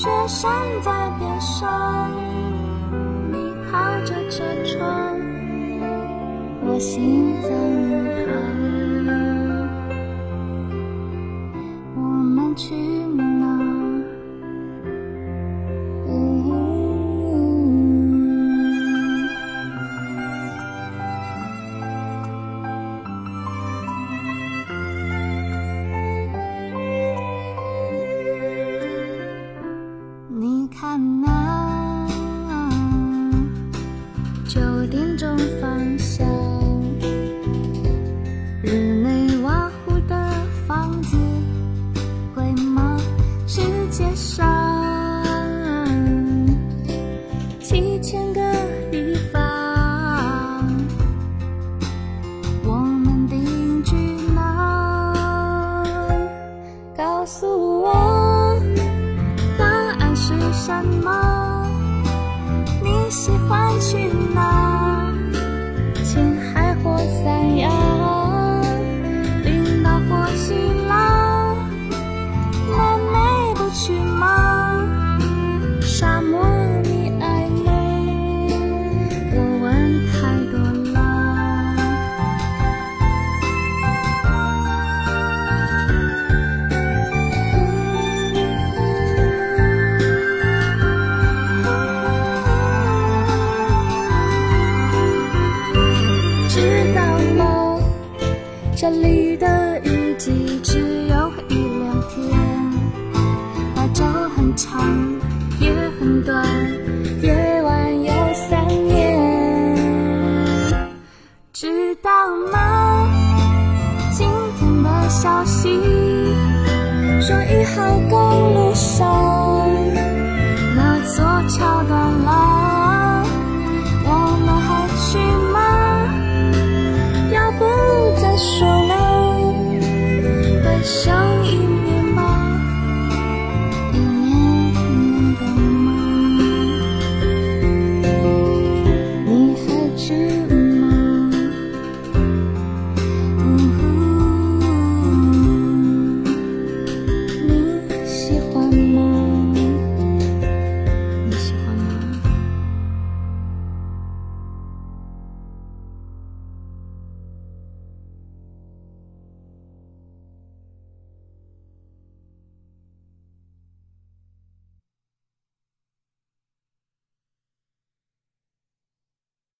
雪山在边上，你靠着车窗，我心脏旁，我们去你看那九点钟方向，日内瓦湖的房子会吗？世界上七千个地方，我们定居哪？告诉我。什么？你喜欢去？这里的雨季只有一两天白昼很长也很短夜晚有三年。知道吗？今天的消息说一号公路上 show.